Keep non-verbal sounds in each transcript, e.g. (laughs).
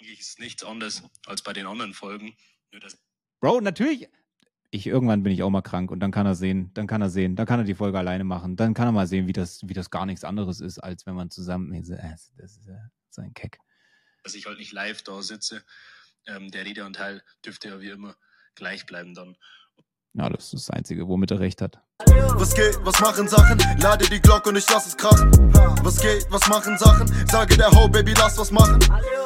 Eigentlich ist nichts anderes als bei den anderen Folgen. Bro, natürlich. Ich, irgendwann bin ich auch mal krank und dann kann er sehen, dann kann er sehen, dann kann er die Folge alleine machen, dann kann er mal sehen, wie das, wie das gar nichts anderes ist, als wenn man zusammen, das ist äh, so ein Keck. Dass ich halt nicht live da sitze, ähm, der Redeanteil dürfte ja wie immer gleich bleiben dann. Ja, das ist das Einzige, womit er recht hat. Was geht, was machen Sachen? Lade die Glocke und ich lass es krachen. Was geht, was machen Sachen? Sage der Ho, Baby, lass was machen.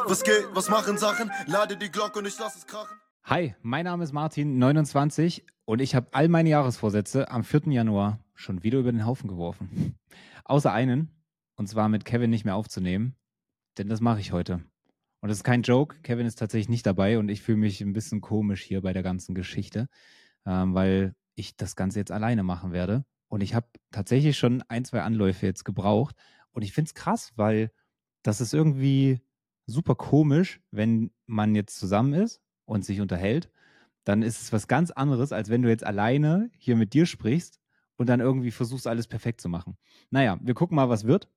Was geht, was machen Sachen? Lade die Glocke und ich lass es krachen. Hi, mein Name ist Martin, 29 und ich habe all meine Jahresvorsätze am 4. Januar schon wieder über den Haufen geworfen. (laughs) Außer einen, und zwar mit Kevin nicht mehr aufzunehmen, denn das mache ich heute. Und das ist kein Joke, Kevin ist tatsächlich nicht dabei und ich fühle mich ein bisschen komisch hier bei der ganzen Geschichte ähm, weil ich das Ganze jetzt alleine machen werde. Und ich habe tatsächlich schon ein, zwei Anläufe jetzt gebraucht. Und ich finde es krass, weil das ist irgendwie super komisch, wenn man jetzt zusammen ist und sich unterhält. Dann ist es was ganz anderes, als wenn du jetzt alleine hier mit dir sprichst und dann irgendwie versuchst, alles perfekt zu machen. Naja, wir gucken mal, was wird.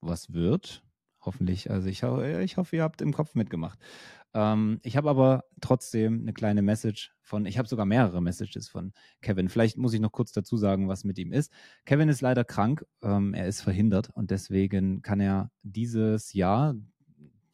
Was wird? Hoffentlich. Also ich, ich hoffe, ihr habt im Kopf mitgemacht. Ähm, ich habe aber trotzdem eine kleine Message von, ich habe sogar mehrere Messages von Kevin. Vielleicht muss ich noch kurz dazu sagen, was mit ihm ist. Kevin ist leider krank, ähm, er ist verhindert und deswegen kann er dieses Jahr,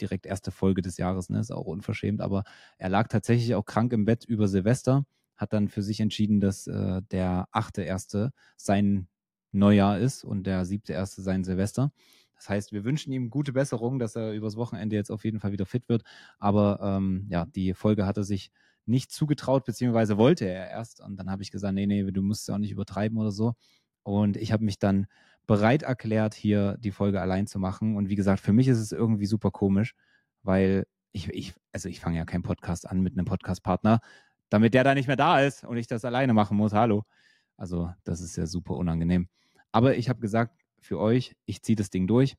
direkt erste Folge des Jahres, ne, ist auch unverschämt, aber er lag tatsächlich auch krank im Bett über Silvester, hat dann für sich entschieden, dass äh, der achte erste sein Neujahr ist und der siebte erste sein Silvester. Das heißt, wir wünschen ihm gute Besserung, dass er übers Wochenende jetzt auf jeden Fall wieder fit wird. Aber ähm, ja, die Folge hat er sich nicht zugetraut, beziehungsweise wollte er erst. Und dann habe ich gesagt, nee, nee, du musst es auch nicht übertreiben oder so. Und ich habe mich dann bereit erklärt, hier die Folge allein zu machen. Und wie gesagt, für mich ist es irgendwie super komisch, weil ich, ich also ich fange ja keinen Podcast an mit einem Podcast-Partner, damit der da nicht mehr da ist und ich das alleine machen muss. Hallo. Also das ist ja super unangenehm. Aber ich habe gesagt, für euch. Ich ziehe das Ding durch,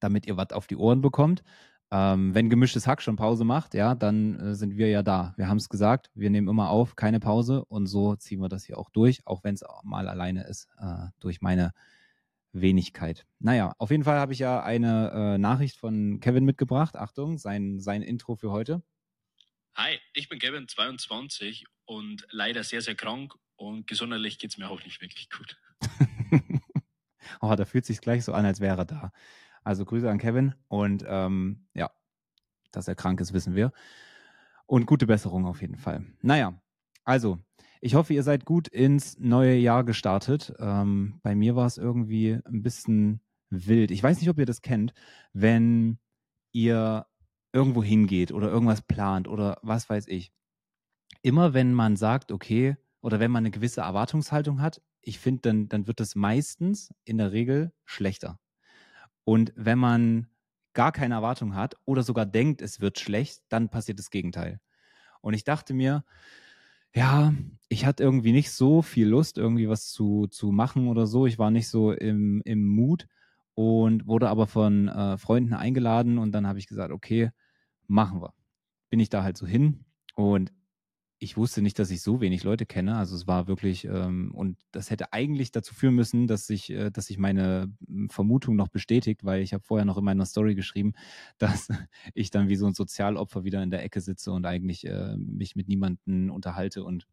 damit ihr was auf die Ohren bekommt. Ähm, wenn gemischtes Hack schon Pause macht, ja, dann äh, sind wir ja da. Wir haben es gesagt, wir nehmen immer auf, keine Pause und so ziehen wir das hier auch durch, auch wenn es mal alleine ist, äh, durch meine Wenigkeit. Naja, auf jeden Fall habe ich ja eine äh, Nachricht von Kevin mitgebracht. Achtung, sein, sein Intro für heute. Hi, ich bin Kevin, 22 und leider sehr, sehr krank und gesundheitlich geht es mir auch nicht wirklich gut. (laughs) (laughs) oh, da fühlt sich gleich so an, als wäre er da. Also Grüße an Kevin und ähm, ja, dass er krank ist, wissen wir. Und gute Besserung auf jeden Fall. Naja, also, ich hoffe, ihr seid gut ins neue Jahr gestartet. Ähm, bei mir war es irgendwie ein bisschen wild. Ich weiß nicht, ob ihr das kennt, wenn ihr irgendwo hingeht oder irgendwas plant oder was weiß ich. Immer wenn man sagt, okay, oder wenn man eine gewisse Erwartungshaltung hat, ich finde, dann, dann wird es meistens in der Regel schlechter. Und wenn man gar keine Erwartung hat oder sogar denkt, es wird schlecht, dann passiert das Gegenteil. Und ich dachte mir, ja, ich hatte irgendwie nicht so viel Lust, irgendwie was zu, zu machen oder so. Ich war nicht so im, im Mut und wurde aber von äh, Freunden eingeladen und dann habe ich gesagt, okay, machen wir. Bin ich da halt so hin und ich wusste nicht, dass ich so wenig Leute kenne. Also es war wirklich, ähm, und das hätte eigentlich dazu führen müssen, dass sich, äh, dass sich meine hm, Vermutung noch bestätigt, weil ich habe vorher noch in meiner Story geschrieben, (laughs) dass ich dann wie so ein Sozialopfer wieder in der Ecke sitze und eigentlich äh, mich mit niemandem unterhalte und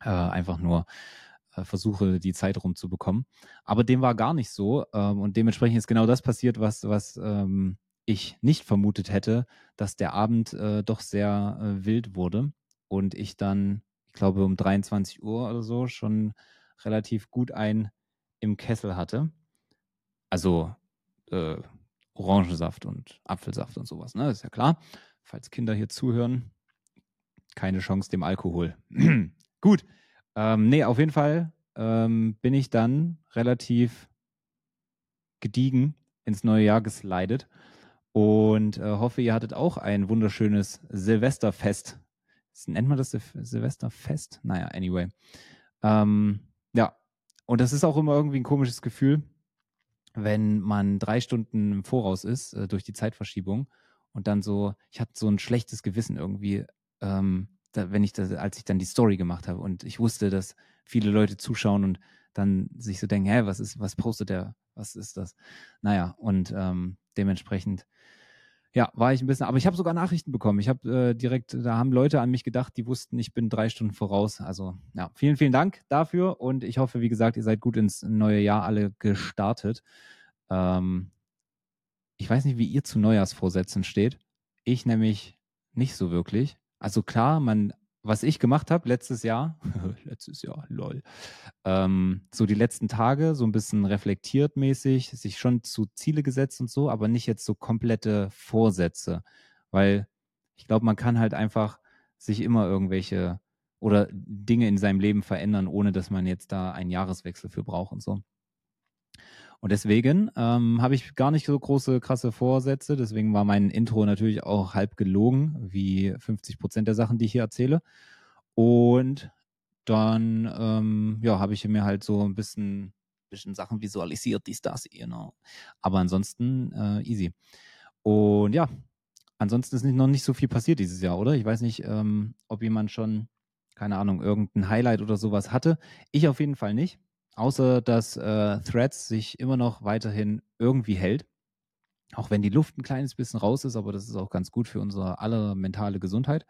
äh, einfach nur äh, versuche, die Zeit rumzubekommen. Aber dem war gar nicht so. Ähm, und dementsprechend ist genau das passiert, was, was ähm, ich nicht vermutet hätte, dass der Abend äh, doch sehr äh, wild wurde und ich dann, ich glaube, um 23 Uhr oder so schon relativ gut ein im Kessel hatte. Also äh, Orangensaft und Apfelsaft und sowas, ne? Ist ja klar. Falls Kinder hier zuhören, keine Chance dem Alkohol. (clears throat) gut. Ähm, nee, auf jeden Fall ähm, bin ich dann relativ gediegen ins neue Jahr geslidet und äh, hoffe, ihr hattet auch ein wunderschönes Silvesterfest nennt man das Sil Silvesterfest? Naja, anyway. Ähm, ja, und das ist auch immer irgendwie ein komisches Gefühl, wenn man drei Stunden im Voraus ist äh, durch die Zeitverschiebung und dann so, ich hatte so ein schlechtes Gewissen irgendwie, ähm, da, wenn ich das, als ich dann die Story gemacht habe und ich wusste, dass viele Leute zuschauen und dann sich so denken, hä, was ist, was postet der, was ist das? Naja, und ähm, dementsprechend ja, war ich ein bisschen, aber ich habe sogar Nachrichten bekommen. Ich habe äh, direkt, da haben Leute an mich gedacht, die wussten, ich bin drei Stunden voraus. Also ja, vielen, vielen Dank dafür und ich hoffe, wie gesagt, ihr seid gut ins neue Jahr alle gestartet. Ähm, ich weiß nicht, wie ihr zu Neujahrsvorsätzen steht. Ich nämlich nicht so wirklich. Also klar, man was ich gemacht habe letztes Jahr, (laughs) letztes Jahr, lol, ähm, so die letzten Tage so ein bisschen reflektiert mäßig, sich schon zu Ziele gesetzt und so, aber nicht jetzt so komplette Vorsätze, weil ich glaube, man kann halt einfach sich immer irgendwelche oder Dinge in seinem Leben verändern, ohne dass man jetzt da einen Jahreswechsel für braucht und so. Und deswegen ähm, habe ich gar nicht so große, krasse Vorsätze. Deswegen war mein Intro natürlich auch halb gelogen, wie 50 Prozent der Sachen, die ich hier erzähle. Und dann ähm, ja, habe ich mir halt so ein bisschen, bisschen Sachen visualisiert, dies, das, genau. Aber ansonsten äh, easy. Und ja, ansonsten ist noch nicht so viel passiert dieses Jahr, oder? Ich weiß nicht, ähm, ob jemand schon, keine Ahnung, irgendein Highlight oder sowas hatte. Ich auf jeden Fall nicht. Außer dass äh, Threads sich immer noch weiterhin irgendwie hält. Auch wenn die Luft ein kleines bisschen raus ist, aber das ist auch ganz gut für unsere aller mentale Gesundheit.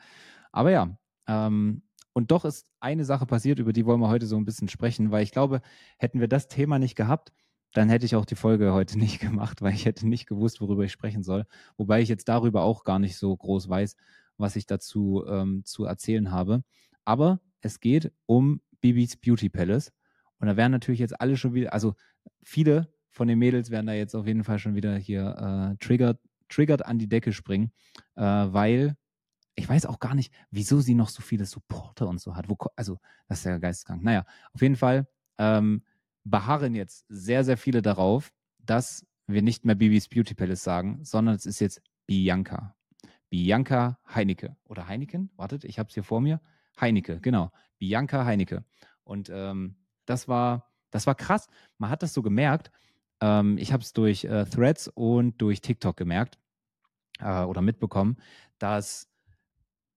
Aber ja, ähm, und doch ist eine Sache passiert, über die wollen wir heute so ein bisschen sprechen, weil ich glaube, hätten wir das Thema nicht gehabt, dann hätte ich auch die Folge heute (laughs) nicht gemacht, weil ich hätte nicht gewusst, worüber ich sprechen soll. Wobei ich jetzt darüber auch gar nicht so groß weiß, was ich dazu ähm, zu erzählen habe. Aber es geht um Bibis Beauty Palace. Und da werden natürlich jetzt alle schon wieder, also viele von den Mädels werden da jetzt auf jeden Fall schon wieder hier äh, triggert, triggert an die Decke springen, äh, weil ich weiß auch gar nicht, wieso sie noch so viele Supporter und so hat. Wo, also, das ist ja geisteskrank. Naja, auf jeden Fall ähm, beharren jetzt sehr, sehr viele darauf, dass wir nicht mehr Bibis Beauty Palace sagen, sondern es ist jetzt Bianca. Bianca Heinecke. Oder Heineken? Wartet, ich habe es hier vor mir. Heinecke, genau. Bianca Heinecke. Und ähm, das war, das war krass. Man hat das so gemerkt. Ähm, ich habe es durch äh, Threads und durch TikTok gemerkt äh, oder mitbekommen, dass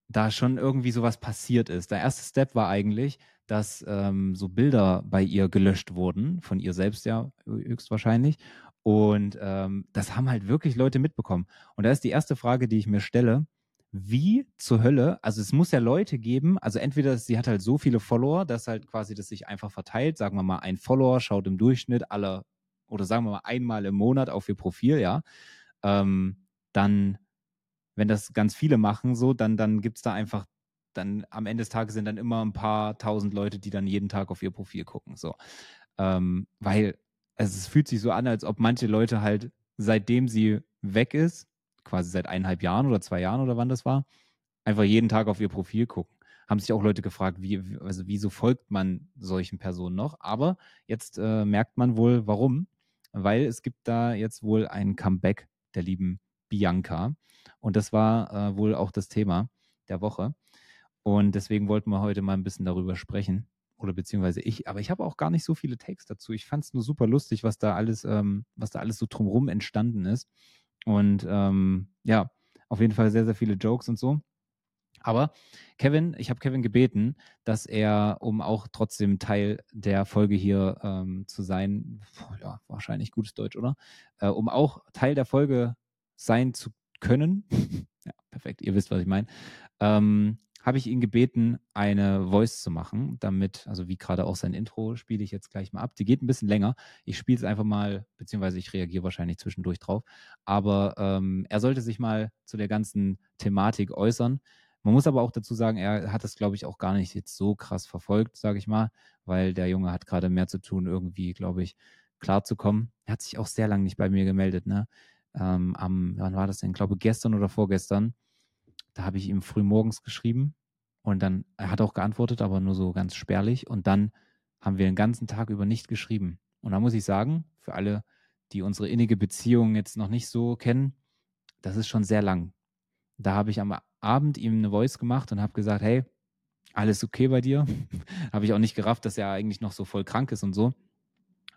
da schon irgendwie sowas passiert ist. Der erste Step war eigentlich, dass ähm, so Bilder bei ihr gelöscht wurden, von ihr selbst ja höchstwahrscheinlich. Und ähm, das haben halt wirklich Leute mitbekommen. Und da ist die erste Frage, die ich mir stelle, wie zur Hölle, also es muss ja Leute geben, also entweder sie hat halt so viele Follower, dass halt quasi das sich einfach verteilt, sagen wir mal, ein Follower schaut im Durchschnitt alle, oder sagen wir mal einmal im Monat auf ihr Profil, ja, ähm, dann, wenn das ganz viele machen, so, dann, dann gibt es da einfach, dann am Ende des Tages sind dann immer ein paar tausend Leute, die dann jeden Tag auf ihr Profil gucken, so. Ähm, weil also es fühlt sich so an, als ob manche Leute halt, seitdem sie weg ist, quasi seit eineinhalb Jahren oder zwei Jahren oder wann das war, einfach jeden Tag auf ihr Profil gucken. Haben sich auch Leute gefragt, wie, also wieso folgt man solchen Personen noch? Aber jetzt äh, merkt man wohl, warum. Weil es gibt da jetzt wohl ein Comeback der lieben Bianca. Und das war äh, wohl auch das Thema der Woche. Und deswegen wollten wir heute mal ein bisschen darüber sprechen. Oder beziehungsweise ich, aber ich habe auch gar nicht so viele Takes dazu. Ich fand es nur super lustig, was da alles, ähm, was da alles so drumherum entstanden ist. Und ähm, ja, auf jeden Fall sehr, sehr viele Jokes und so. Aber Kevin, ich habe Kevin gebeten, dass er, um auch trotzdem Teil der Folge hier ähm, zu sein, ja, wahrscheinlich gutes Deutsch, oder? Äh, um auch Teil der Folge sein zu können. (laughs) ja, perfekt, ihr wisst, was ich meine. Ähm, habe ich ihn gebeten, eine Voice zu machen, damit, also wie gerade auch sein Intro, spiele ich jetzt gleich mal ab. Die geht ein bisschen länger. Ich spiele es einfach mal, beziehungsweise ich reagiere wahrscheinlich zwischendurch drauf. Aber ähm, er sollte sich mal zu der ganzen Thematik äußern. Man muss aber auch dazu sagen, er hat das, glaube ich, auch gar nicht jetzt so krass verfolgt, sage ich mal, weil der Junge hat gerade mehr zu tun, irgendwie, glaube ich, klarzukommen. Er hat sich auch sehr lange nicht bei mir gemeldet, ne? Ähm, am, wann war das denn? Ich glaube, gestern oder vorgestern da habe ich ihm früh morgens geschrieben und dann, er hat auch geantwortet, aber nur so ganz spärlich. Und dann haben wir den ganzen Tag über nicht geschrieben. Und da muss ich sagen, für alle, die unsere innige Beziehung jetzt noch nicht so kennen, das ist schon sehr lang. Da habe ich am Abend ihm eine Voice gemacht und habe gesagt, hey, alles okay bei dir? (laughs) habe ich auch nicht gerafft, dass er eigentlich noch so voll krank ist und so.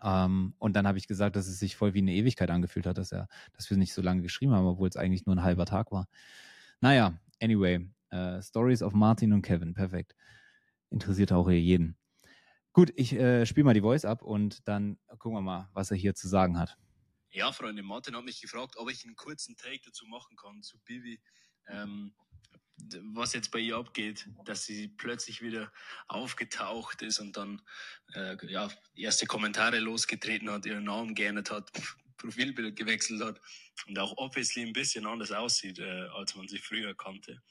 Ähm, und dann habe ich gesagt, dass es sich voll wie eine Ewigkeit angefühlt hat, dass er, dass wir nicht so lange geschrieben haben, obwohl es eigentlich nur ein halber Tag war. Naja, Anyway, äh, Stories of Martin und Kevin, perfekt. Interessiert auch hier jeden. Gut, ich äh, spiele mal die Voice ab und dann gucken wir mal, was er hier zu sagen hat. Ja, Freunde, Martin hat mich gefragt, ob ich einen kurzen Take dazu machen kann zu Bibi. Ähm, was jetzt bei ihr abgeht, dass sie plötzlich wieder aufgetaucht ist und dann äh, ja, erste Kommentare losgetreten hat, ihren Namen geändert hat, Profilbild gewechselt hat und auch obviously ein bisschen anders aussieht, äh, als man sie früher kannte.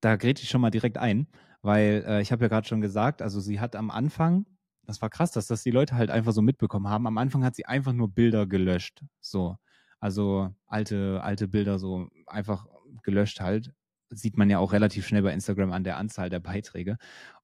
Da grätsche ich schon mal direkt ein, weil äh, ich habe ja gerade schon gesagt, also sie hat am Anfang, das war krass, dass das die Leute halt einfach so mitbekommen haben, am Anfang hat sie einfach nur Bilder gelöscht, so. Also alte, alte Bilder so einfach gelöscht halt sieht man ja auch relativ schnell bei Instagram an der Anzahl der Beiträge.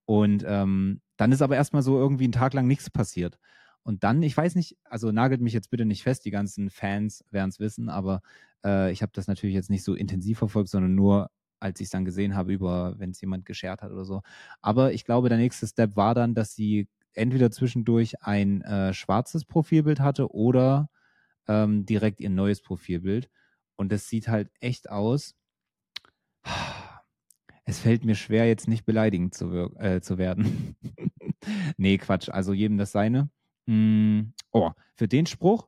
Und ähm, dann ist aber erstmal so irgendwie einen Tag lang nichts passiert. Und dann, ich weiß nicht, also nagelt mich jetzt bitte nicht fest, die ganzen Fans werden es wissen, aber äh, ich habe das natürlich jetzt nicht so intensiv verfolgt, sondern nur, als ich es dann gesehen habe, über, wenn es jemand geshared hat oder so. Aber ich glaube, der nächste Step war dann, dass sie entweder zwischendurch ein äh, schwarzes Profilbild hatte oder ähm, direkt ihr neues Profilbild. Und das sieht halt echt aus, es fällt mir schwer, jetzt nicht beleidigend zu, äh, zu werden. (laughs) nee, Quatsch. Also jedem das seine. Mm, oh, für den Spruch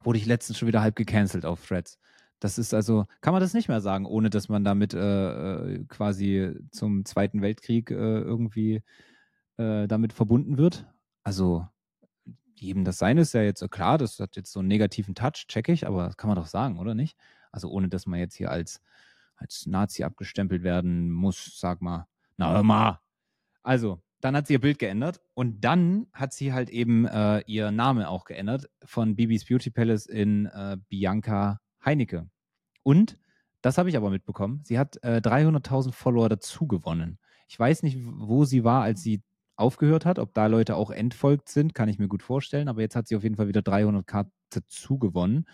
wurde ich letztens schon wieder halb gecancelt auf Threads. Das ist also, kann man das nicht mehr sagen, ohne dass man damit äh, äh quasi zum Zweiten Weltkrieg äh, irgendwie äh, damit verbunden wird. Also jedem das seine ist ja jetzt klar, das hat jetzt so einen negativen Touch, check ich, aber das kann man doch sagen, oder nicht? Also ohne dass man jetzt hier als als Nazi abgestempelt werden muss, sag mal. Na, immer. Also, dann hat sie ihr Bild geändert und dann hat sie halt eben äh, ihr Name auch geändert von Bibis Beauty Palace in äh, Bianca Heinecke. Und, das habe ich aber mitbekommen, sie hat äh, 300.000 Follower dazu gewonnen. Ich weiß nicht, wo sie war, als sie aufgehört hat, ob da Leute auch entfolgt sind, kann ich mir gut vorstellen, aber jetzt hat sie auf jeden Fall wieder 300k dazu gewonnen.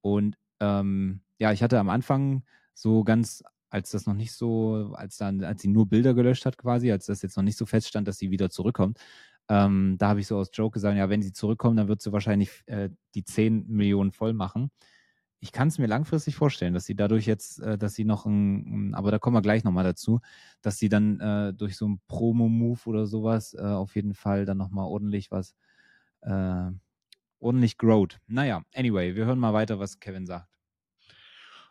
Und ähm, ja, ich hatte am Anfang so ganz, als das noch nicht so, als dann, als sie nur Bilder gelöscht hat quasi, als das jetzt noch nicht so feststand, dass sie wieder zurückkommt, ähm, da habe ich so aus Joke gesagt, ja, wenn sie zurückkommt, dann wird sie wahrscheinlich äh, die 10 Millionen voll machen. Ich kann es mir langfristig vorstellen, dass sie dadurch jetzt, äh, dass sie noch ein, aber da kommen wir gleich nochmal dazu, dass sie dann äh, durch so einen Promo-Move oder sowas äh, auf jeden Fall dann nochmal ordentlich was, äh, ordentlich growt. Naja, anyway, wir hören mal weiter, was Kevin sagt.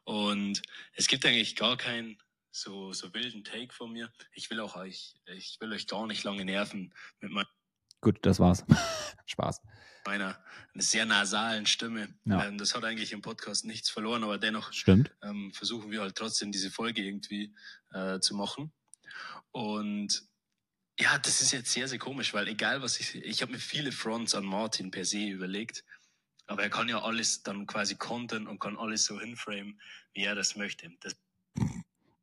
Und es gibt eigentlich gar keinen so, so wilden Take von mir. Ich will auch euch, ich will euch gar nicht lange nerven mit meiner. Gut, das war's. (laughs) Spaß. Meiner sehr nasalen Stimme. Ja. Ähm, das hat eigentlich im Podcast nichts verloren, aber dennoch Stimmt. Ähm, versuchen wir halt trotzdem diese Folge irgendwie äh, zu machen. Und ja, das ist jetzt sehr, sehr komisch, weil egal was ich, ich habe mir viele Fronts an Martin per se überlegt. Aber er kann ja alles dann quasi kontern und kann alles so hinframen, wie er das möchte. Das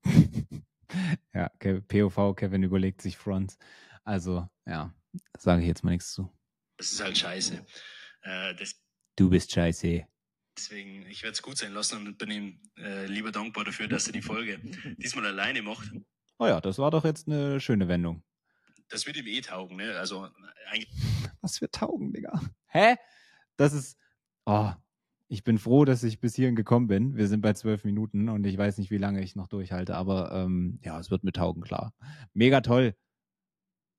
(laughs) ja, POV, Kevin überlegt sich Fronts. Also, ja, sage ich jetzt mal nichts zu. Das ist halt scheiße. Äh, du bist scheiße. Deswegen, ich werde es gut sein lassen und bin ihm äh, lieber dankbar dafür, dass er die Folge diesmal alleine macht. Oh ja, das war doch jetzt eine schöne Wendung. Das wird ihm eh taugen, ne? Also eigentlich. (laughs) Was für taugen, Digga? Hä? Das ist, Oh, ich bin froh, dass ich bis hierhin gekommen bin. Wir sind bei zwölf Minuten und ich weiß nicht, wie lange ich noch durchhalte, aber ähm, ja, es wird mit taugen, klar. Mega toll.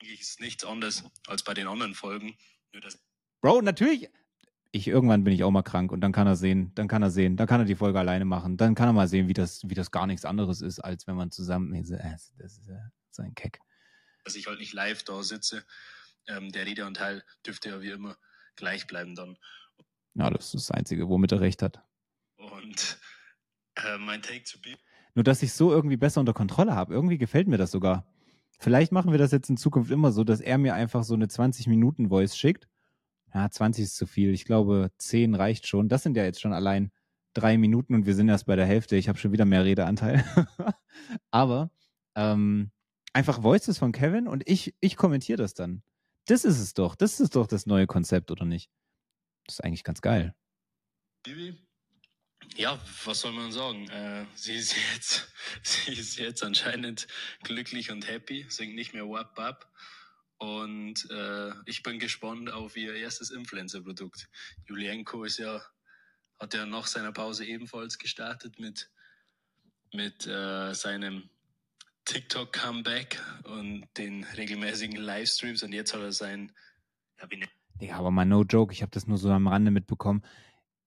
Ist nichts anderes als bei den anderen Folgen. Bro, natürlich. Ich, irgendwann bin ich auch mal krank und dann kann er sehen, dann kann er sehen, dann kann er die Folge alleine machen, dann kann er mal sehen, wie das, wie das gar nichts anderes ist, als wenn man zusammen, das ist äh, so ein Keck. Dass ich halt nicht live da sitze, ähm, der Redeanteil dürfte ja wie immer gleich bleiben dann. Ja, das ist das Einzige, womit er recht hat. Und äh, mein Take zu be Nur, dass ich so irgendwie besser unter Kontrolle habe. Irgendwie gefällt mir das sogar. Vielleicht machen wir das jetzt in Zukunft immer so, dass er mir einfach so eine 20-Minuten-Voice schickt. Ja, 20 ist zu viel. Ich glaube, 10 reicht schon. Das sind ja jetzt schon allein drei Minuten und wir sind erst bei der Hälfte. Ich habe schon wieder mehr Redeanteil. (laughs) Aber ähm, einfach Voices von Kevin und ich, ich kommentiere das dann. Das ist es doch. Das ist doch das neue Konzept, oder nicht? Das ist eigentlich ganz geil. Ja, was soll man sagen? Äh, sie, ist jetzt, (laughs) sie ist jetzt anscheinend glücklich und happy, singt nicht mehr Wap Wap. Und äh, ich bin gespannt auf ihr erstes Influencer-Produkt. Julienko ist ja, hat ja nach seiner Pause ebenfalls gestartet mit, mit äh, seinem TikTok-Comeback und den regelmäßigen Livestreams. Und jetzt hat er sein, ja, wie nennt Digga, aber mal no joke, ich habe das nur so am Rande mitbekommen.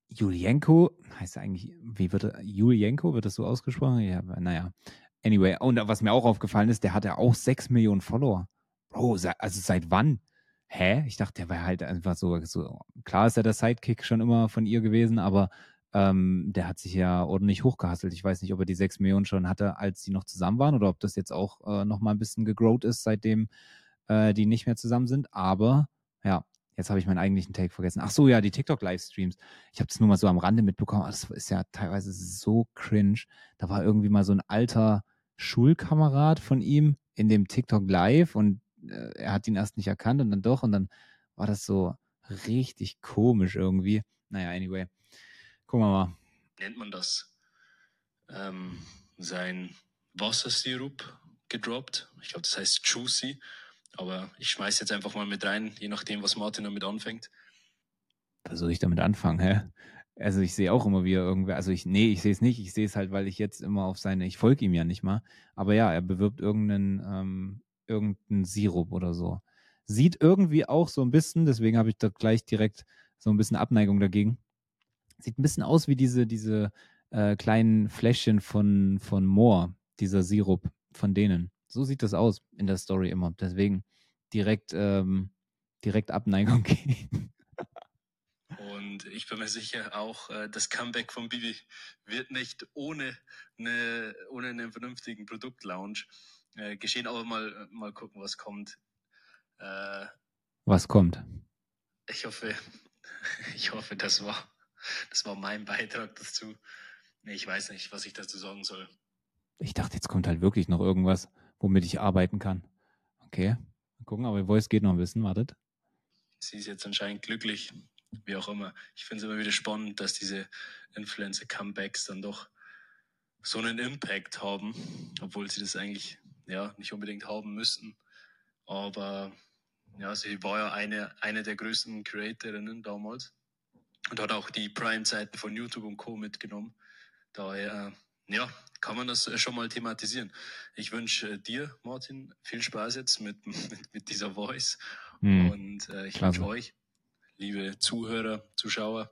Julienko, heißt eigentlich, wie wird er, Julienko, wird das so ausgesprochen? Ja, naja. Anyway, und was mir auch aufgefallen ist, der hat ja auch 6 Millionen Follower. Bro, also seit wann? Hä? Ich dachte, der war halt einfach so, so, klar ist er der Sidekick schon immer von ihr gewesen, aber ähm, der hat sich ja ordentlich hochgehasselt. Ich weiß nicht, ob er die 6 Millionen schon hatte, als sie noch zusammen waren oder ob das jetzt auch äh, nochmal ein bisschen gegrowt ist, seitdem äh, die nicht mehr zusammen sind. Aber ja, Jetzt habe ich meinen eigentlichen Take vergessen. Ach so, ja, die TikTok-Livestreams. Ich habe das nur mal so am Rande mitbekommen. Das ist ja teilweise so cringe. Da war irgendwie mal so ein alter Schulkamerad von ihm in dem TikTok Live und äh, er hat ihn erst nicht erkannt und dann doch und dann war das so richtig komisch irgendwie. Naja, anyway. Gucken wir mal. Nennt man das? Ähm, sein Wassersirup gedroppt. Ich glaube, das heißt Juicy. Aber ich schmeiß jetzt einfach mal mit rein, je nachdem, was Martin damit anfängt. Was soll ich damit anfangen, hä? Also ich sehe auch immer wieder irgendwer, also ich, nee, ich sehe es nicht, ich sehe es halt, weil ich jetzt immer auf seine, ich folge ihm ja nicht mal, aber ja, er bewirbt irgendeinen, ähm, irgendeinen Sirup oder so. Sieht irgendwie auch so ein bisschen, deswegen habe ich da gleich direkt so ein bisschen Abneigung dagegen. Sieht ein bisschen aus wie diese, diese äh, kleinen Fläschchen von, von Moor, dieser Sirup von denen. So sieht das aus in der Story immer. Deswegen direkt, ähm, direkt Abneigung (laughs) gehen. Und ich bin mir sicher, auch äh, das Comeback von Bibi wird nicht ohne, eine, ohne einen vernünftigen Produktlaunch äh, geschehen. Aber mal, mal gucken, was kommt. Äh, was kommt? Ich hoffe, (laughs) ich hoffe, das war, das war mein Beitrag dazu. Nee, ich weiß nicht, was ich dazu sagen soll. Ich dachte, jetzt kommt halt wirklich noch irgendwas womit ich arbeiten kann. Okay, mal gucken, aber Voice geht noch ein bisschen, wartet. Sie ist jetzt anscheinend glücklich, wie auch immer. Ich finde es immer wieder spannend, dass diese Influencer-Comebacks dann doch so einen Impact haben, obwohl sie das eigentlich ja nicht unbedingt haben müssten. Aber ja, sie war ja eine, eine der größten Creatorinnen damals und hat auch die Prime-Zeiten von YouTube und Co. mitgenommen. Daher ja, kann man das äh, schon mal thematisieren. Ich wünsche äh, dir, Martin, viel Spaß jetzt mit, (laughs) mit, mit dieser Voice. Mhm. Und äh, ich wünsche euch, liebe Zuhörer, Zuschauer,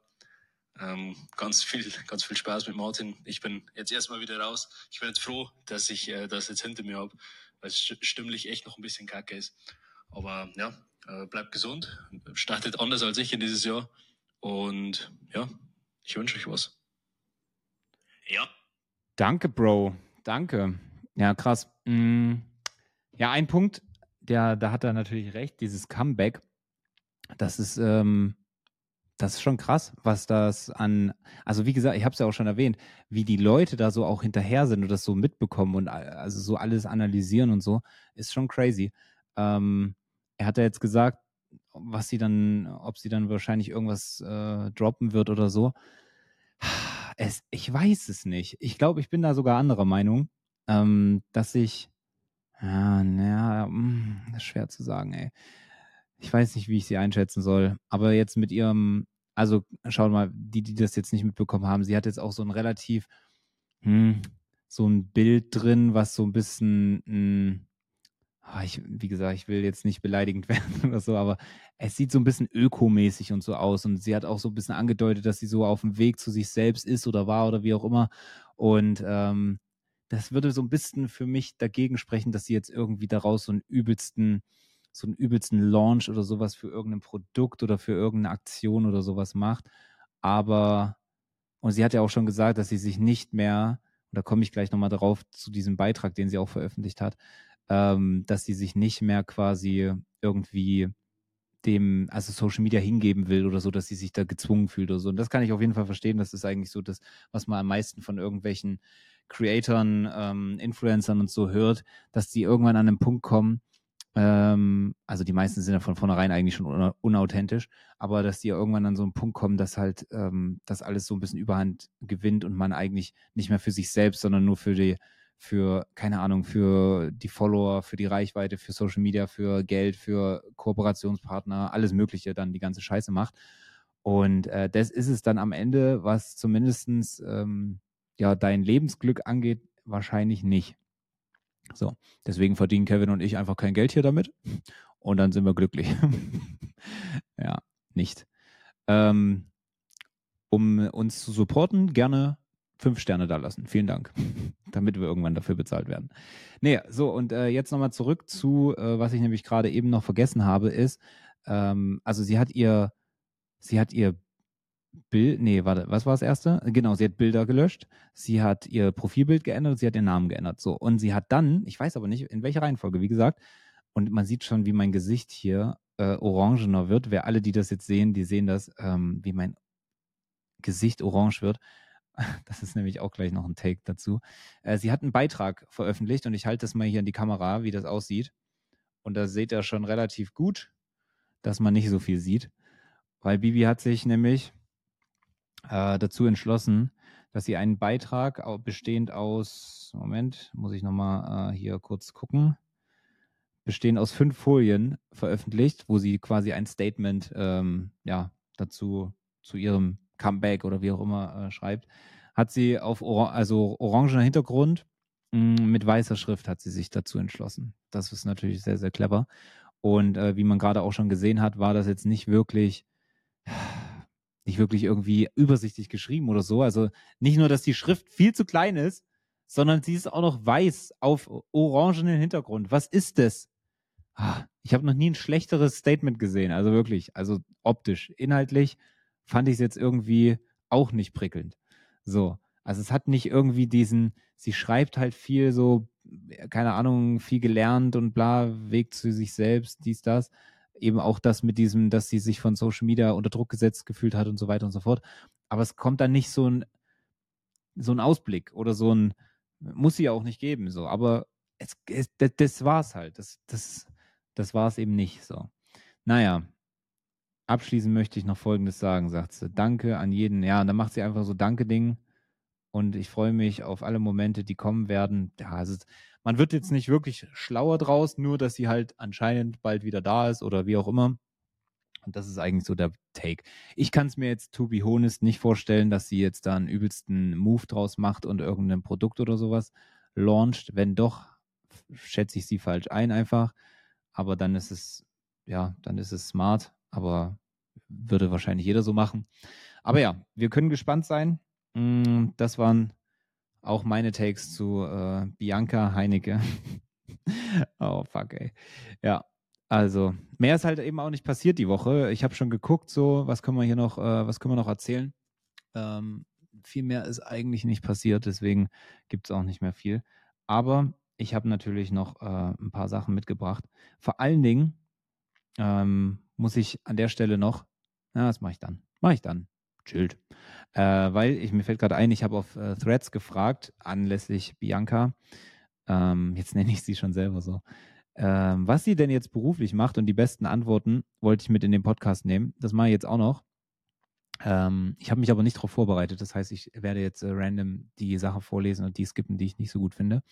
ähm, ganz viel, ganz viel Spaß mit Martin. Ich bin jetzt erstmal wieder raus. Ich bin jetzt froh, dass ich äh, das jetzt hinter mir habe, weil es stimmlich echt noch ein bisschen kacke ist. Aber ja, äh, bleibt gesund, startet anders als ich in dieses Jahr. Und ja, ich wünsche euch was. Ja. Danke, Bro. Danke. Ja, krass. Mm. Ja, ein Punkt, der, da hat er natürlich recht, dieses Comeback. Das ist, ähm, das ist schon krass, was das an, also wie gesagt, ich habe es ja auch schon erwähnt, wie die Leute da so auch hinterher sind und das so mitbekommen und also so alles analysieren und so, ist schon crazy. Ähm, er hat ja jetzt gesagt, was sie dann, ob sie dann wahrscheinlich irgendwas äh, droppen wird oder so es, ich weiß es nicht. Ich glaube, ich bin da sogar anderer Meinung, ähm, dass ich, ja, naja, hm, schwer zu sagen, ey. Ich weiß nicht, wie ich sie einschätzen soll. Aber jetzt mit ihrem, also schaut mal, die, die das jetzt nicht mitbekommen haben, sie hat jetzt auch so ein relativ, hm, so ein Bild drin, was so ein bisschen, hm, Ah, ich, wie gesagt, ich will jetzt nicht beleidigend (laughs) werden oder so, aber es sieht so ein bisschen ökomäßig und so aus. Und sie hat auch so ein bisschen angedeutet, dass sie so auf dem Weg zu sich selbst ist oder war oder wie auch immer. Und ähm, das würde so ein bisschen für mich dagegen sprechen, dass sie jetzt irgendwie daraus so einen übelsten, so einen übelsten Launch oder sowas für irgendein Produkt oder für irgendeine Aktion oder sowas macht. Aber, und sie hat ja auch schon gesagt, dass sie sich nicht mehr, und da komme ich gleich nochmal drauf zu diesem Beitrag, den sie auch veröffentlicht hat, ähm, dass sie sich nicht mehr quasi irgendwie dem, also Social Media hingeben will oder so, dass sie sich da gezwungen fühlt oder so. Und das kann ich auf jeden Fall verstehen. Das ist eigentlich so das, was man am meisten von irgendwelchen Creatoren, ähm, Influencern und so hört, dass die irgendwann an einen Punkt kommen, ähm, also die meisten sind ja von vornherein eigentlich schon un unauthentisch, aber dass die ja irgendwann an so einen Punkt kommen, dass halt ähm, das alles so ein bisschen Überhand gewinnt und man eigentlich nicht mehr für sich selbst, sondern nur für die für, keine Ahnung, für die Follower, für die Reichweite, für Social Media, für Geld, für Kooperationspartner, alles Mögliche dann die ganze Scheiße macht. Und äh, das ist es dann am Ende, was zumindestens ähm, ja dein Lebensglück angeht, wahrscheinlich nicht. So, deswegen verdienen Kevin und ich einfach kein Geld hier damit und dann sind wir glücklich. (laughs) ja, nicht. Ähm, um uns zu supporten, gerne fünf Sterne da lassen. Vielen Dank. (laughs) Damit wir irgendwann dafür bezahlt werden. Nee, so, und äh, jetzt nochmal zurück zu, äh, was ich nämlich gerade eben noch vergessen habe, ist, ähm, also sie hat ihr, sie hat ihr Bild, nee, warte, was war das erste? Genau, sie hat Bilder gelöscht, sie hat ihr Profilbild geändert, sie hat ihren Namen geändert. So, und sie hat dann, ich weiß aber nicht, in welcher Reihenfolge, wie gesagt, und man sieht schon, wie mein Gesicht hier äh, orangener wird. Wer alle, die das jetzt sehen, die sehen das, ähm, wie mein Gesicht orange wird. (laughs) Das ist nämlich auch gleich noch ein Take dazu. Äh, sie hat einen Beitrag veröffentlicht und ich halte das mal hier in die Kamera, wie das aussieht. Und da seht ihr schon relativ gut, dass man nicht so viel sieht. Weil Bibi hat sich nämlich äh, dazu entschlossen, dass sie einen Beitrag bestehend aus, Moment, muss ich nochmal äh, hier kurz gucken, bestehend aus fünf Folien veröffentlicht, wo sie quasi ein Statement ähm, ja, dazu zu ihrem Comeback oder wie auch immer äh, schreibt, hat sie auf Or also orangener Hintergrund mh, mm, mit weißer Schrift hat sie sich dazu entschlossen. Das ist natürlich sehr, sehr clever. Und äh, wie man gerade auch schon gesehen hat, war das jetzt nicht wirklich (sighs) nicht wirklich irgendwie übersichtlich geschrieben oder so. Also nicht nur, dass die Schrift viel zu klein ist, sondern sie ist auch noch weiß auf orangenen Hintergrund. Was ist das? Ah, ich habe noch nie ein schlechteres Statement gesehen. Also wirklich, also optisch, inhaltlich fand ich es jetzt irgendwie auch nicht prickelnd. So, also es hat nicht irgendwie diesen, sie schreibt halt viel so, keine Ahnung, viel gelernt und bla, Weg zu sich selbst, dies, das eben auch das mit diesem, dass sie sich von Social Media unter Druck gesetzt gefühlt hat und so weiter und so fort. Aber es kommt dann nicht so ein, so ein Ausblick oder so ein, muss sie ja auch nicht geben, so. Aber es, es, das, das war's halt. Das, das, das war es eben nicht, so. Naja. Abschließend möchte ich noch Folgendes sagen, sagt sie. Danke an jeden. Ja, und dann macht sie einfach so Danke-Ding. Und ich freue mich auf alle Momente, die kommen werden. Ja, also man wird jetzt nicht wirklich schlauer draus, nur dass sie halt anscheinend bald wieder da ist oder wie auch immer. Und das ist eigentlich so der Take. Ich kann es mir jetzt, to be honest, nicht vorstellen, dass sie jetzt da einen übelsten Move draus macht und irgendein Produkt oder sowas launcht. Wenn doch, schätze ich sie falsch ein einfach. Aber dann ist es, ja, dann ist es smart. Aber würde wahrscheinlich jeder so machen. Aber ja, wir können gespannt sein. Mm, das waren auch meine Takes zu äh, Bianca Heinecke. (laughs) oh, fuck, ey. Ja, also mehr ist halt eben auch nicht passiert die Woche. Ich habe schon geguckt, so, was können wir hier noch, äh, was können wir noch erzählen? Ähm, viel mehr ist eigentlich nicht passiert, deswegen gibt es auch nicht mehr viel. Aber ich habe natürlich noch äh, ein paar Sachen mitgebracht. Vor allen Dingen ähm, muss ich an der Stelle noch, na, das mache ich dann. Mache ich dann chillt. Äh, weil ich mir fällt gerade ein, ich habe auf äh, Threads gefragt, anlässlich Bianca, ähm, jetzt nenne ich sie schon selber so, ähm, was sie denn jetzt beruflich macht und die besten Antworten wollte ich mit in den Podcast nehmen. Das mache ich jetzt auch noch. Ähm, ich habe mich aber nicht darauf vorbereitet. Das heißt, ich werde jetzt äh, random die Sache vorlesen und die skippen, die ich nicht so gut finde.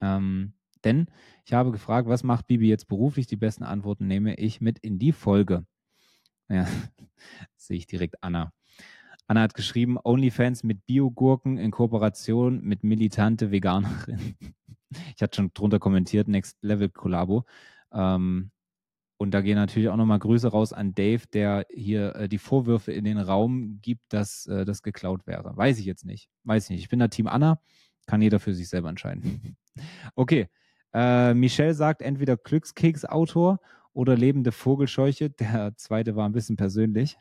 Ähm, denn ich habe gefragt, was macht Bibi jetzt beruflich? Die besten Antworten nehme ich mit in die Folge. Ja, (laughs) sehe ich direkt Anna. Anna hat geschrieben, OnlyFans mit Biogurken in Kooperation mit militante Veganerin. (laughs) Ich hatte schon drunter kommentiert, Next Level Kollabo. Ähm, und da gehen natürlich auch nochmal Grüße raus an Dave, der hier äh, die Vorwürfe in den Raum gibt, dass äh, das geklaut wäre. Weiß ich jetzt nicht. Weiß ich nicht. Ich bin da Team Anna. Kann jeder für sich selber entscheiden. (laughs) okay. Äh, Michelle sagt entweder Glückskeks-Autor oder lebende Vogelscheuche. (laughs) Der zweite war ein bisschen persönlich.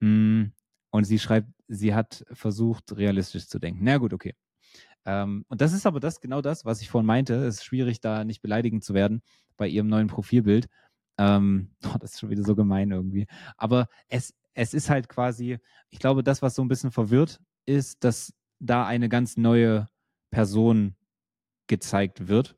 Mm, und sie schreibt, sie hat versucht, realistisch zu denken. Na gut, okay. Ähm, und das ist aber das, genau das, was ich vorhin meinte. Es ist schwierig, da nicht beleidigend zu werden bei ihrem neuen Profilbild. Ähm, (laughs) oh, das ist schon wieder so gemein irgendwie. Aber es, es ist halt quasi, ich glaube, das, was so ein bisschen verwirrt, ist, dass da eine ganz neue Person gezeigt wird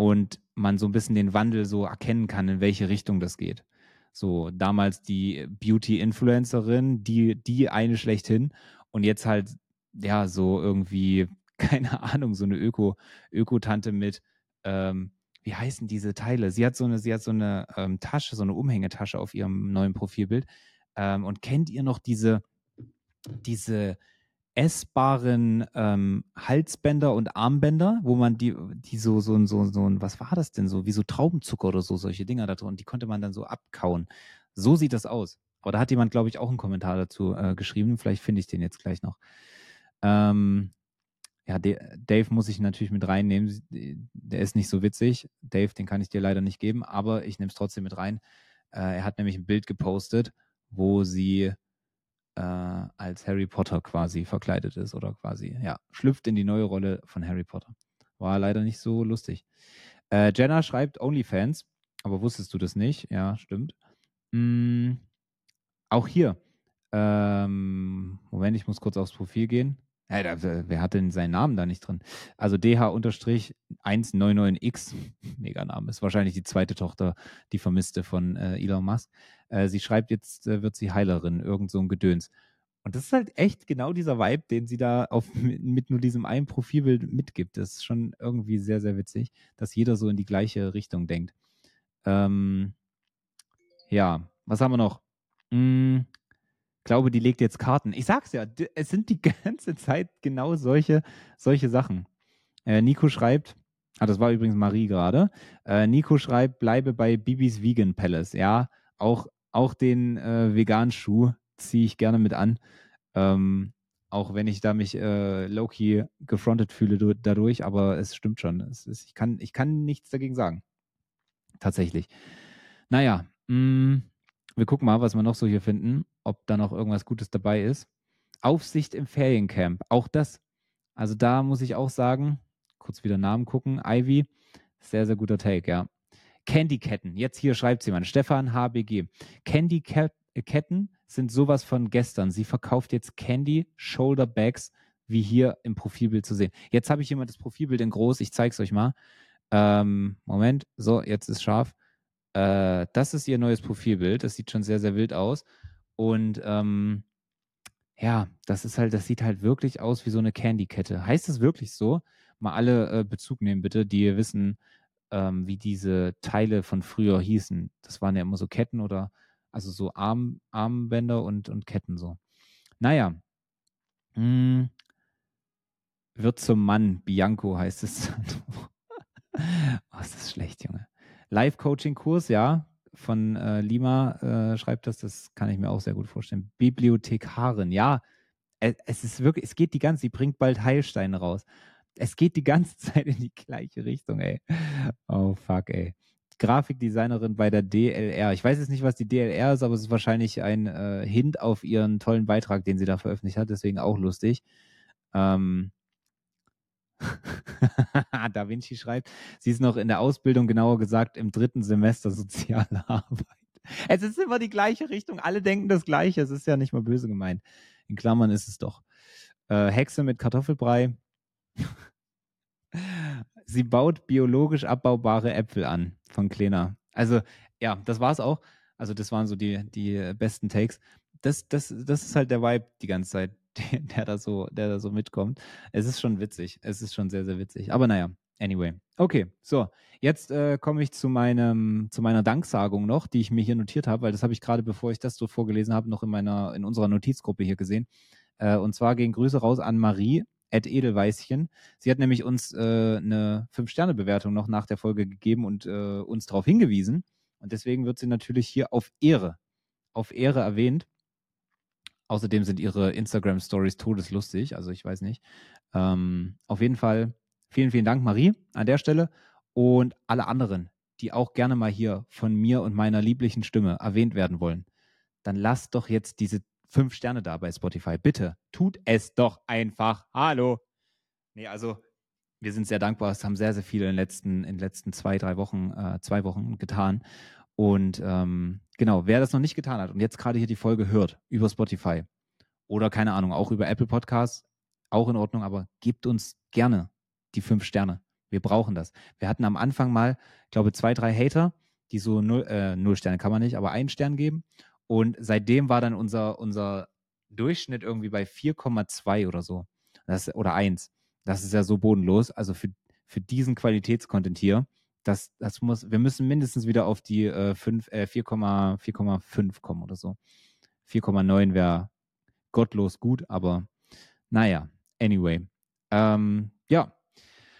und man so ein bisschen den Wandel so erkennen kann, in welche Richtung das geht. So damals die Beauty-Influencerin, die, die eine schlechthin und jetzt halt, ja, so irgendwie, (laughs) keine Ahnung, so eine Öko, Öko-Tante mit, ähm, wie heißen diese Teile? Sie hat so eine, sie hat so eine ähm, Tasche, so eine Umhängetasche auf ihrem neuen Profilbild. Ähm, und kennt ihr noch diese, diese essbaren ähm, Halsbänder und Armbänder, wo man die, die so, so, so, so, was war das denn so, wie so Traubenzucker oder so, solche Dinger da drin, die konnte man dann so abkauen. So sieht das aus. Aber da hat jemand, glaube ich, auch einen Kommentar dazu äh, geschrieben. Vielleicht finde ich den jetzt gleich noch. Ähm, ja, Dave muss ich natürlich mit reinnehmen. Der ist nicht so witzig. Dave, den kann ich dir leider nicht geben, aber ich nehme es trotzdem mit rein. Äh, er hat nämlich ein Bild gepostet, wo sie äh, als Harry Potter quasi verkleidet ist oder quasi, ja, schlüpft in die neue Rolle von Harry Potter. War leider nicht so lustig. Äh, Jenna schreibt OnlyFans, aber wusstest du das nicht? Ja, stimmt. Mm, auch hier. Ähm, Moment, ich muss kurz aufs Profil gehen. Ja, da, wer hat denn seinen Namen da nicht drin? Also DH-199X, (laughs) mega Name, ist wahrscheinlich die zweite Tochter, die Vermisste von äh, Elon Musk. Äh, sie schreibt, jetzt äh, wird sie Heilerin, irgend so ein Gedöns. Und das ist halt echt genau dieser Vibe, den sie da auf, (laughs) mit, nur diesem einen Profilbild mitgibt. Das ist schon irgendwie sehr, sehr witzig, dass jeder so in die gleiche Richtung denkt. Ähm, ja, was haben wir noch? Hm, glaube, die legt jetzt Karten. Ich sag's ja, es sind die (laughs) ganze Zeit genau solche, solche Sachen. Äh, Nico schreibt, ah, das war übrigens Marie gerade. Äh, Nico schreibt, bleibe bei Bibis Vegan Palace. Ja, auch, auch den äh, veganen Schuh ziehe ich gerne mit an. Ähm, auch wenn ich da mich äh, low-key gefrontet fühle dadurch, aber es stimmt schon. Es ist, ich, kann, ich kann nichts dagegen sagen. Tatsächlich. Naja, mh, mm, wir gucken mal, was wir noch so hier finden, ob da noch irgendwas Gutes dabei ist. Aufsicht im Feriencamp, auch das. Also da muss ich auch sagen, kurz wieder Namen gucken, Ivy, sehr, sehr guter Take, ja. Candy-Ketten, jetzt hier schreibt jemand, Stefan HBG. Candy-Ketten sind sowas von gestern. Sie verkauft jetzt Candy Shoulder Bags, wie hier im Profilbild zu sehen. Jetzt habe ich jemand das Profilbild in groß, ich zeige es euch mal. Ähm, Moment, so, jetzt ist scharf. Äh, das ist ihr neues Profilbild. Das sieht schon sehr, sehr wild aus. Und ähm, ja, das ist halt, das sieht halt wirklich aus wie so eine Candy-Kette. Heißt es wirklich so? Mal alle äh, Bezug nehmen, bitte, die wissen, ähm, wie diese Teile von früher hießen. Das waren ja immer so Ketten oder also so Arm, Armbänder und, und Ketten so. Naja. Hm. Wird zum Mann, Bianco heißt es. (laughs) oh, ist das schlecht, Junge. Live-Coaching-Kurs, ja, von äh, Lima äh, schreibt das, das kann ich mir auch sehr gut vorstellen. Bibliothekarin, ja, es, es ist wirklich, es geht die ganze, sie bringt bald Heilsteine raus. Es geht die ganze (laughs) Zeit in die gleiche Richtung, ey. Oh fuck, ey. Grafikdesignerin bei der DLR. Ich weiß jetzt nicht, was die DLR ist, aber es ist wahrscheinlich ein äh, Hint auf ihren tollen Beitrag, den sie da veröffentlicht hat, deswegen auch lustig. Ähm, (laughs) da Vinci schreibt, sie ist noch in der Ausbildung, genauer gesagt im dritten Semester soziale (laughs) Arbeit. Es ist immer die gleiche Richtung. Alle denken das Gleiche. Es ist ja nicht mal böse gemeint. In Klammern ist es doch. Äh, Hexe mit Kartoffelbrei. Sie baut biologisch abbaubare Äpfel an von Klena. Also, ja, das war es auch. Also, das waren so die, die besten Takes. Das, das, das ist halt der Vibe die ganze Zeit. (laughs) der, der, da so, der da so mitkommt. Es ist schon witzig. Es ist schon sehr, sehr witzig. Aber naja, anyway. Okay, so. Jetzt äh, komme ich zu meinem, zu meiner Danksagung noch, die ich mir hier notiert habe, weil das habe ich gerade, bevor ich das so vorgelesen habe, noch in meiner, in unserer Notizgruppe hier gesehen. Äh, und zwar gehen Grüße raus an Marie, Ed Edelweißchen. Sie hat nämlich uns äh, eine Fünf-Sterne-Bewertung noch nach der Folge gegeben und äh, uns darauf hingewiesen. Und deswegen wird sie natürlich hier auf Ehre, auf Ehre erwähnt. Außerdem sind ihre Instagram-Stories todeslustig, also ich weiß nicht. Ähm, auf jeden Fall vielen, vielen Dank, Marie, an der Stelle. Und alle anderen, die auch gerne mal hier von mir und meiner lieblichen Stimme erwähnt werden wollen, dann lasst doch jetzt diese fünf Sterne da bei Spotify. Bitte, tut es doch einfach. Hallo. Nee, also wir sind sehr dankbar. Es haben sehr, sehr viele in den letzten, in den letzten zwei, drei Wochen, äh, zwei Wochen getan. Und ähm, genau, wer das noch nicht getan hat und jetzt gerade hier die Folge hört über Spotify oder keine Ahnung, auch über Apple Podcasts, auch in Ordnung, aber gebt uns gerne die fünf Sterne. Wir brauchen das. Wir hatten am Anfang mal, glaube zwei, drei Hater, die so null, äh, null Sterne kann man nicht, aber einen Stern geben. Und seitdem war dann unser, unser Durchschnitt irgendwie bei 4,2 oder so. Das, oder 1. Das ist ja so bodenlos. Also für, für diesen Qualitätscontent hier das, das muss, wir müssen mindestens wieder auf die äh, 5, äh, 4,5 kommen oder so. 4,9 wäre gottlos gut, aber naja, anyway. Ähm, ja,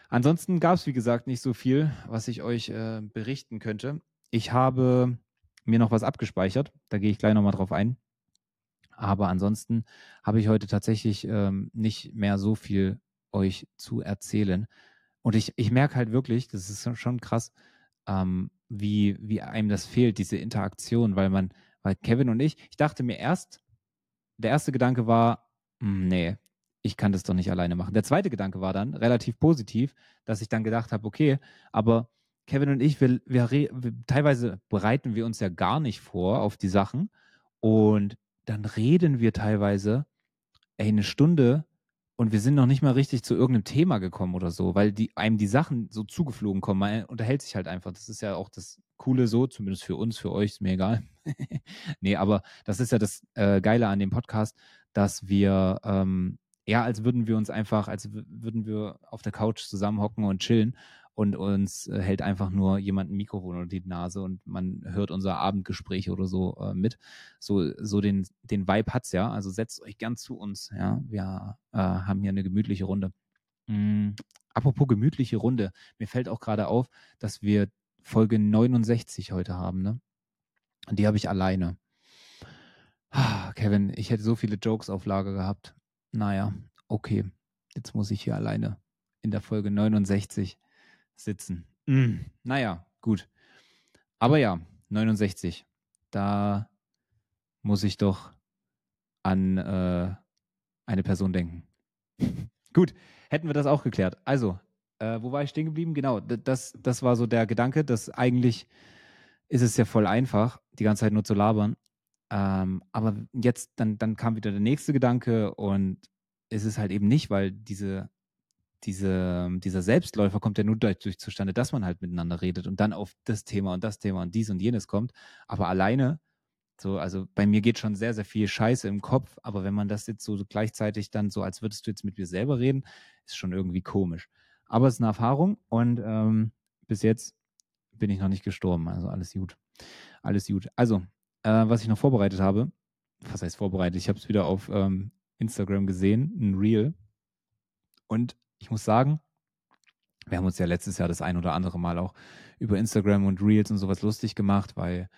ansonsten gab es, wie gesagt, nicht so viel, was ich euch äh, berichten könnte. Ich habe mir noch was abgespeichert. Da gehe ich gleich nochmal drauf ein. Aber ansonsten habe ich heute tatsächlich ähm, nicht mehr so viel euch zu erzählen. Und ich, ich merke halt wirklich, das ist schon krass, ähm, wie, wie einem das fehlt, diese Interaktion, weil man, weil Kevin und ich, ich dachte mir erst, der erste Gedanke war, hm, nee, ich kann das doch nicht alleine machen. Der zweite Gedanke war dann relativ positiv, dass ich dann gedacht habe, okay, aber Kevin und ich, wir, wir, wir, teilweise bereiten wir uns ja gar nicht vor auf die Sachen und dann reden wir teilweise, ey, eine Stunde und wir sind noch nicht mal richtig zu irgendeinem Thema gekommen oder so, weil die, einem die Sachen so zugeflogen kommen. Man unterhält sich halt einfach. Das ist ja auch das Coole so, zumindest für uns, für euch, ist mir egal. (laughs) nee, aber das ist ja das äh, Geile an dem Podcast, dass wir, ähm, ja, als würden wir uns einfach, als würden wir auf der Couch zusammenhocken und chillen und uns äh, hält einfach nur jemand ein Mikrofon unter die Nase und man hört unser Abendgespräch oder so äh, mit. So, so den, den Vibe hat's ja. Also setzt euch gern zu uns. Ja, wir äh, haben hier eine gemütliche Runde. Mm, apropos gemütliche Runde, mir fällt auch gerade auf, dass wir Folge 69 heute haben, ne? Und die habe ich alleine. Ah, Kevin, ich hätte so viele Jokes auf Lager gehabt. Naja, okay. Jetzt muss ich hier alleine in der Folge 69 sitzen. Mm, naja, gut. Aber ja, 69. Da muss ich doch an äh, eine Person denken. (laughs) gut, hätten wir das auch geklärt. Also, äh, wo war ich stehen geblieben? Genau, das, das war so der Gedanke, dass eigentlich ist es ja voll einfach, die ganze Zeit nur zu labern. Ähm, aber jetzt, dann, dann kam wieder der nächste Gedanke und es ist halt eben nicht, weil diese diese, dieser Selbstläufer kommt ja nur dadurch zustande, dass man halt miteinander redet und dann auf das Thema und das Thema und dies und jenes kommt. Aber alleine, so, also bei mir geht schon sehr, sehr viel Scheiße im Kopf, aber wenn man das jetzt so gleichzeitig dann so, als würdest du jetzt mit mir selber reden, ist schon irgendwie komisch. Aber es ist eine Erfahrung und ähm, bis jetzt bin ich noch nicht gestorben. Also alles gut. Alles gut. Also, äh, was ich noch vorbereitet habe, was heißt vorbereitet? Ich habe es wieder auf ähm, Instagram gesehen, ein Reel. Und ich muss sagen, wir haben uns ja letztes Jahr das ein oder andere Mal auch über Instagram und Reels und sowas lustig gemacht, weil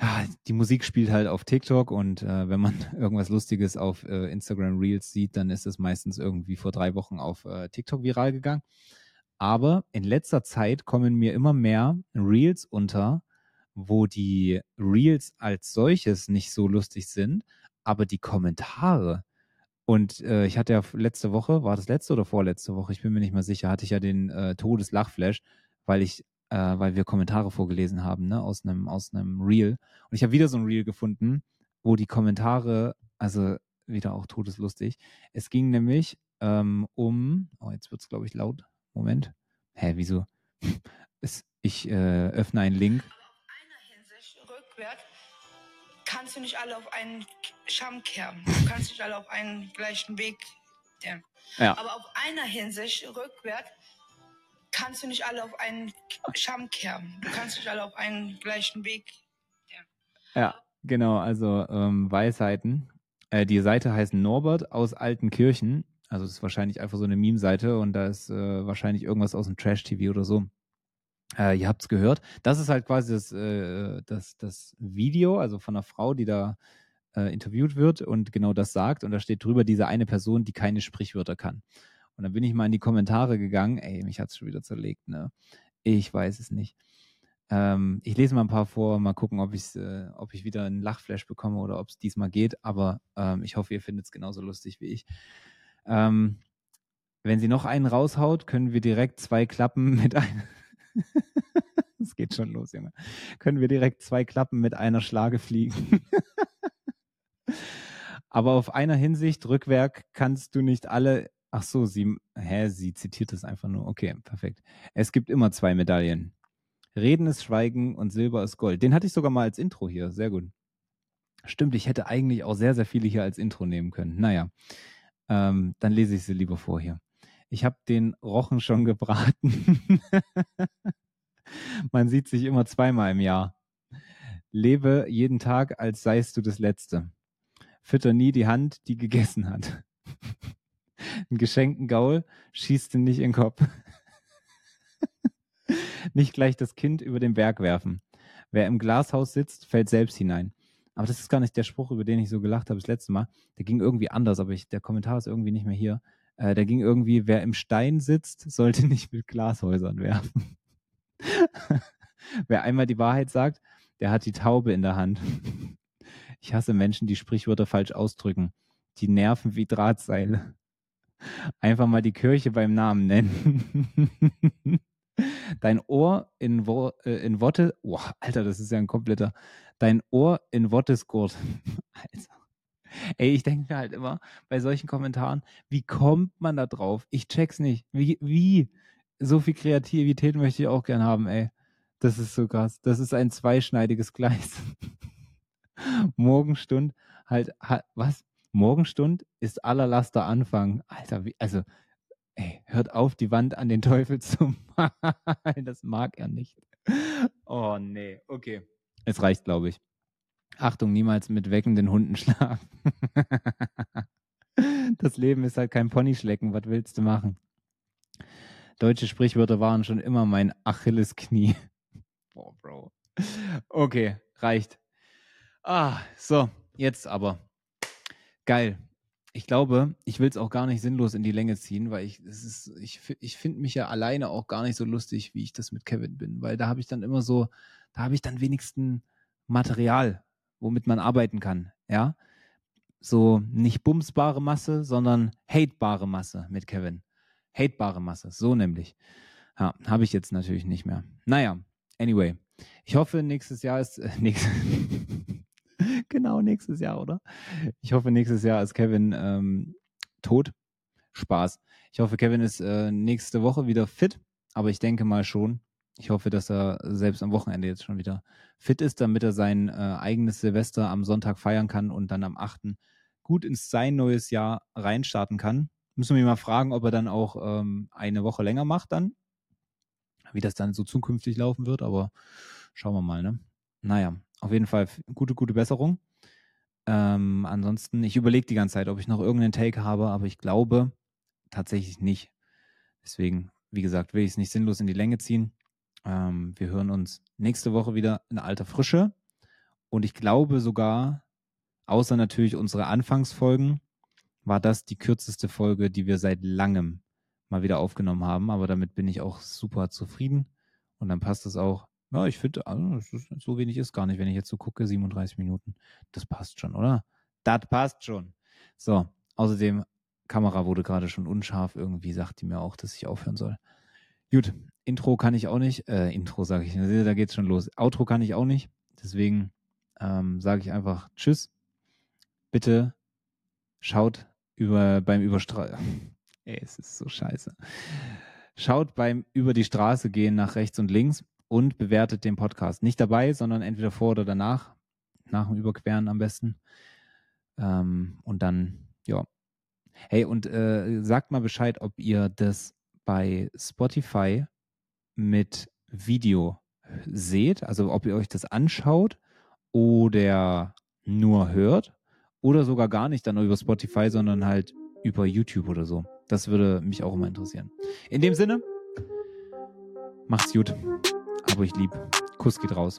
ja, die Musik spielt halt auf TikTok und äh, wenn man (laughs) irgendwas Lustiges auf äh, Instagram Reels sieht, dann ist es meistens irgendwie vor drei Wochen auf äh, TikTok viral gegangen. Aber in letzter Zeit kommen mir immer mehr Reels unter, wo die Reels als solches nicht so lustig sind, aber die Kommentare und äh, ich hatte ja letzte Woche, war das letzte oder vorletzte Woche, ich bin mir nicht mehr sicher, hatte ich ja den äh, Todeslachflash, weil ich, äh, weil wir Kommentare vorgelesen haben, ne, aus einem, aus einem Reel. Und ich habe wieder so ein Reel gefunden, wo die Kommentare, also wieder auch todeslustig. Es ging nämlich ähm, um, oh, jetzt wird es, glaube ich, laut. Moment. Hä, wieso? (laughs) es, ich äh, öffne einen Link. einer Hinsicht rückwärts kannst du nicht alle auf einen Scham kehren. Du kannst nicht alle auf einen gleichen Weg. Ja. Ja. Aber auf einer Hinsicht rückwärts kannst du nicht alle auf einen Scham kehren. Du kannst nicht alle auf einen gleichen Weg. Ja. Ja, genau, also ähm, Weisheiten. Äh, die Seite heißt Norbert aus Altenkirchen. Also das ist wahrscheinlich einfach so eine Meme-Seite und da ist äh, wahrscheinlich irgendwas aus dem Trash-TV oder so. Äh, ihr habt es gehört. Das ist halt quasi das, äh, das, das Video, also von einer Frau, die da äh, interviewt wird und genau das sagt. Und da steht drüber diese eine Person, die keine Sprichwörter kann. Und dann bin ich mal in die Kommentare gegangen. Ey, mich hat es schon wieder zerlegt, ne? Ich weiß es nicht. Ähm, ich lese mal ein paar vor, mal gucken, ob, äh, ob ich wieder einen Lachflash bekomme oder ob es diesmal geht. Aber ähm, ich hoffe, ihr findet es genauso lustig wie ich. Ähm, wenn sie noch einen raushaut, können wir direkt zwei Klappen (laughs) mit einem. (laughs) Es geht schon los, Junge. Können wir direkt zwei Klappen mit einer Schlage fliegen. (laughs) Aber auf einer Hinsicht, Rückwerk, kannst du nicht alle. Ach so, sie, hä, sie zitiert es einfach nur. Okay, perfekt. Es gibt immer zwei Medaillen. Reden ist Schweigen und Silber ist Gold. Den hatte ich sogar mal als Intro hier. Sehr gut. Stimmt, ich hätte eigentlich auch sehr, sehr viele hier als Intro nehmen können. Naja, ähm, dann lese ich sie lieber vor hier. Ich habe den Rochen schon gebraten. (laughs) Man sieht sich immer zweimal im Jahr. Lebe jeden Tag, als seist du das Letzte. Fütter nie die Hand, die gegessen hat. Ein geschenkten Gaul schießt ihn nicht in den Kopf. (laughs) nicht gleich das Kind über den Berg werfen. Wer im Glashaus sitzt, fällt selbst hinein. Aber das ist gar nicht der Spruch, über den ich so gelacht habe das letzte Mal. Der ging irgendwie anders, aber ich, der Kommentar ist irgendwie nicht mehr hier. Äh, der ging irgendwie, wer im Stein sitzt, sollte (laughs) nicht mit Glashäusern werfen. wer einmal die Wahrheit sagt, der hat die Taube in der Hand. Ich hasse Menschen, die Sprichwörter falsch ausdrücken. Die nerven wie Drahtseile. Einfach mal die Kirche beim Namen nennen. Dein Ohr in, Wo äh, in Worte. Oh, Alter, das ist ja ein kompletter. Dein Ohr in Wottesgurt. (laughs) Alter. Ey, ich denke mir halt immer bei solchen Kommentaren, wie kommt man da drauf? Ich check's nicht. Wie, wie? So viel Kreativität möchte ich auch gern haben, ey. Das ist so krass. Das ist ein zweischneidiges Gleis. (laughs) Morgenstund, halt, halt, was? Morgenstund ist aller Laster Anfang. Alter, wie, also, ey, hört auf, die Wand an den Teufel zu (laughs) malen. Das mag er nicht. Oh, nee. Okay. Es reicht, glaube ich. Achtung, niemals mit weckenden Hunden schlafen. das Leben ist halt kein Ponyschlecken. Was willst du machen? Deutsche Sprichwörter waren schon immer mein Achillesknie. Boah, Bro. Okay, reicht. Ah, so, jetzt aber. Geil. Ich glaube, ich will es auch gar nicht sinnlos in die Länge ziehen, weil ich, ich, ich finde mich ja alleine auch gar nicht so lustig, wie ich das mit Kevin bin, weil da habe ich dann immer so, da habe ich dann wenigstens Material, womit man arbeiten kann, ja. So nicht bumsbare Masse, sondern hatebare Masse mit Kevin. Hatebare Masse, so nämlich. Ja, habe ich jetzt natürlich nicht mehr. Naja, anyway. Ich hoffe, nächstes Jahr ist, äh, (laughs) nächstes, genau nächstes Jahr, oder? Ich hoffe, nächstes Jahr ist Kevin ähm, tot. Spaß. Ich hoffe, Kevin ist äh, nächste Woche wieder fit, aber ich denke mal schon. Ich hoffe, dass er selbst am Wochenende jetzt schon wieder fit ist, damit er sein äh, eigenes Silvester am Sonntag feiern kann und dann am 8. gut ins sein neues Jahr reinstarten kann. Müssen wir ihn mal fragen, ob er dann auch ähm, eine Woche länger macht dann. Wie das dann so zukünftig laufen wird, aber schauen wir mal, ne? Naja, auf jeden Fall gute, gute Besserung. Ähm, ansonsten, ich überlege die ganze Zeit, ob ich noch irgendeinen Take habe, aber ich glaube tatsächlich nicht. Deswegen, wie gesagt, will ich es nicht sinnlos in die Länge ziehen. Ähm, wir hören uns nächste Woche wieder in alter Frische. Und ich glaube sogar, außer natürlich unsere Anfangsfolgen, war das die kürzeste Folge, die wir seit langem mal wieder aufgenommen haben. Aber damit bin ich auch super zufrieden. Und dann passt es auch. Ja, ich finde, also, so wenig ist gar nicht, wenn ich jetzt so gucke, 37 Minuten. Das passt schon, oder? Das passt schon. So, außerdem, Kamera wurde gerade schon unscharf. Irgendwie sagt die mir auch, dass ich aufhören soll. Gut, Intro kann ich auch nicht. Äh, Intro sage ich, da geht's schon los. Outro kann ich auch nicht. Deswegen ähm, sage ich einfach Tschüss. Bitte schaut über beim Überstra (laughs) Ey, es ist so scheiße. Schaut beim über die Straße gehen nach rechts und links und bewertet den Podcast. Nicht dabei, sondern entweder vor oder danach. Nach dem Überqueren am besten. Ähm, und dann, ja. Hey, und äh, sagt mal Bescheid, ob ihr das bei Spotify mit Video seht, also ob ihr euch das anschaut oder nur hört oder sogar gar nicht dann über Spotify, sondern halt über YouTube oder so. Das würde mich auch immer interessieren. In dem Sinne, macht's gut. Aber ich lieb. Kuss geht raus.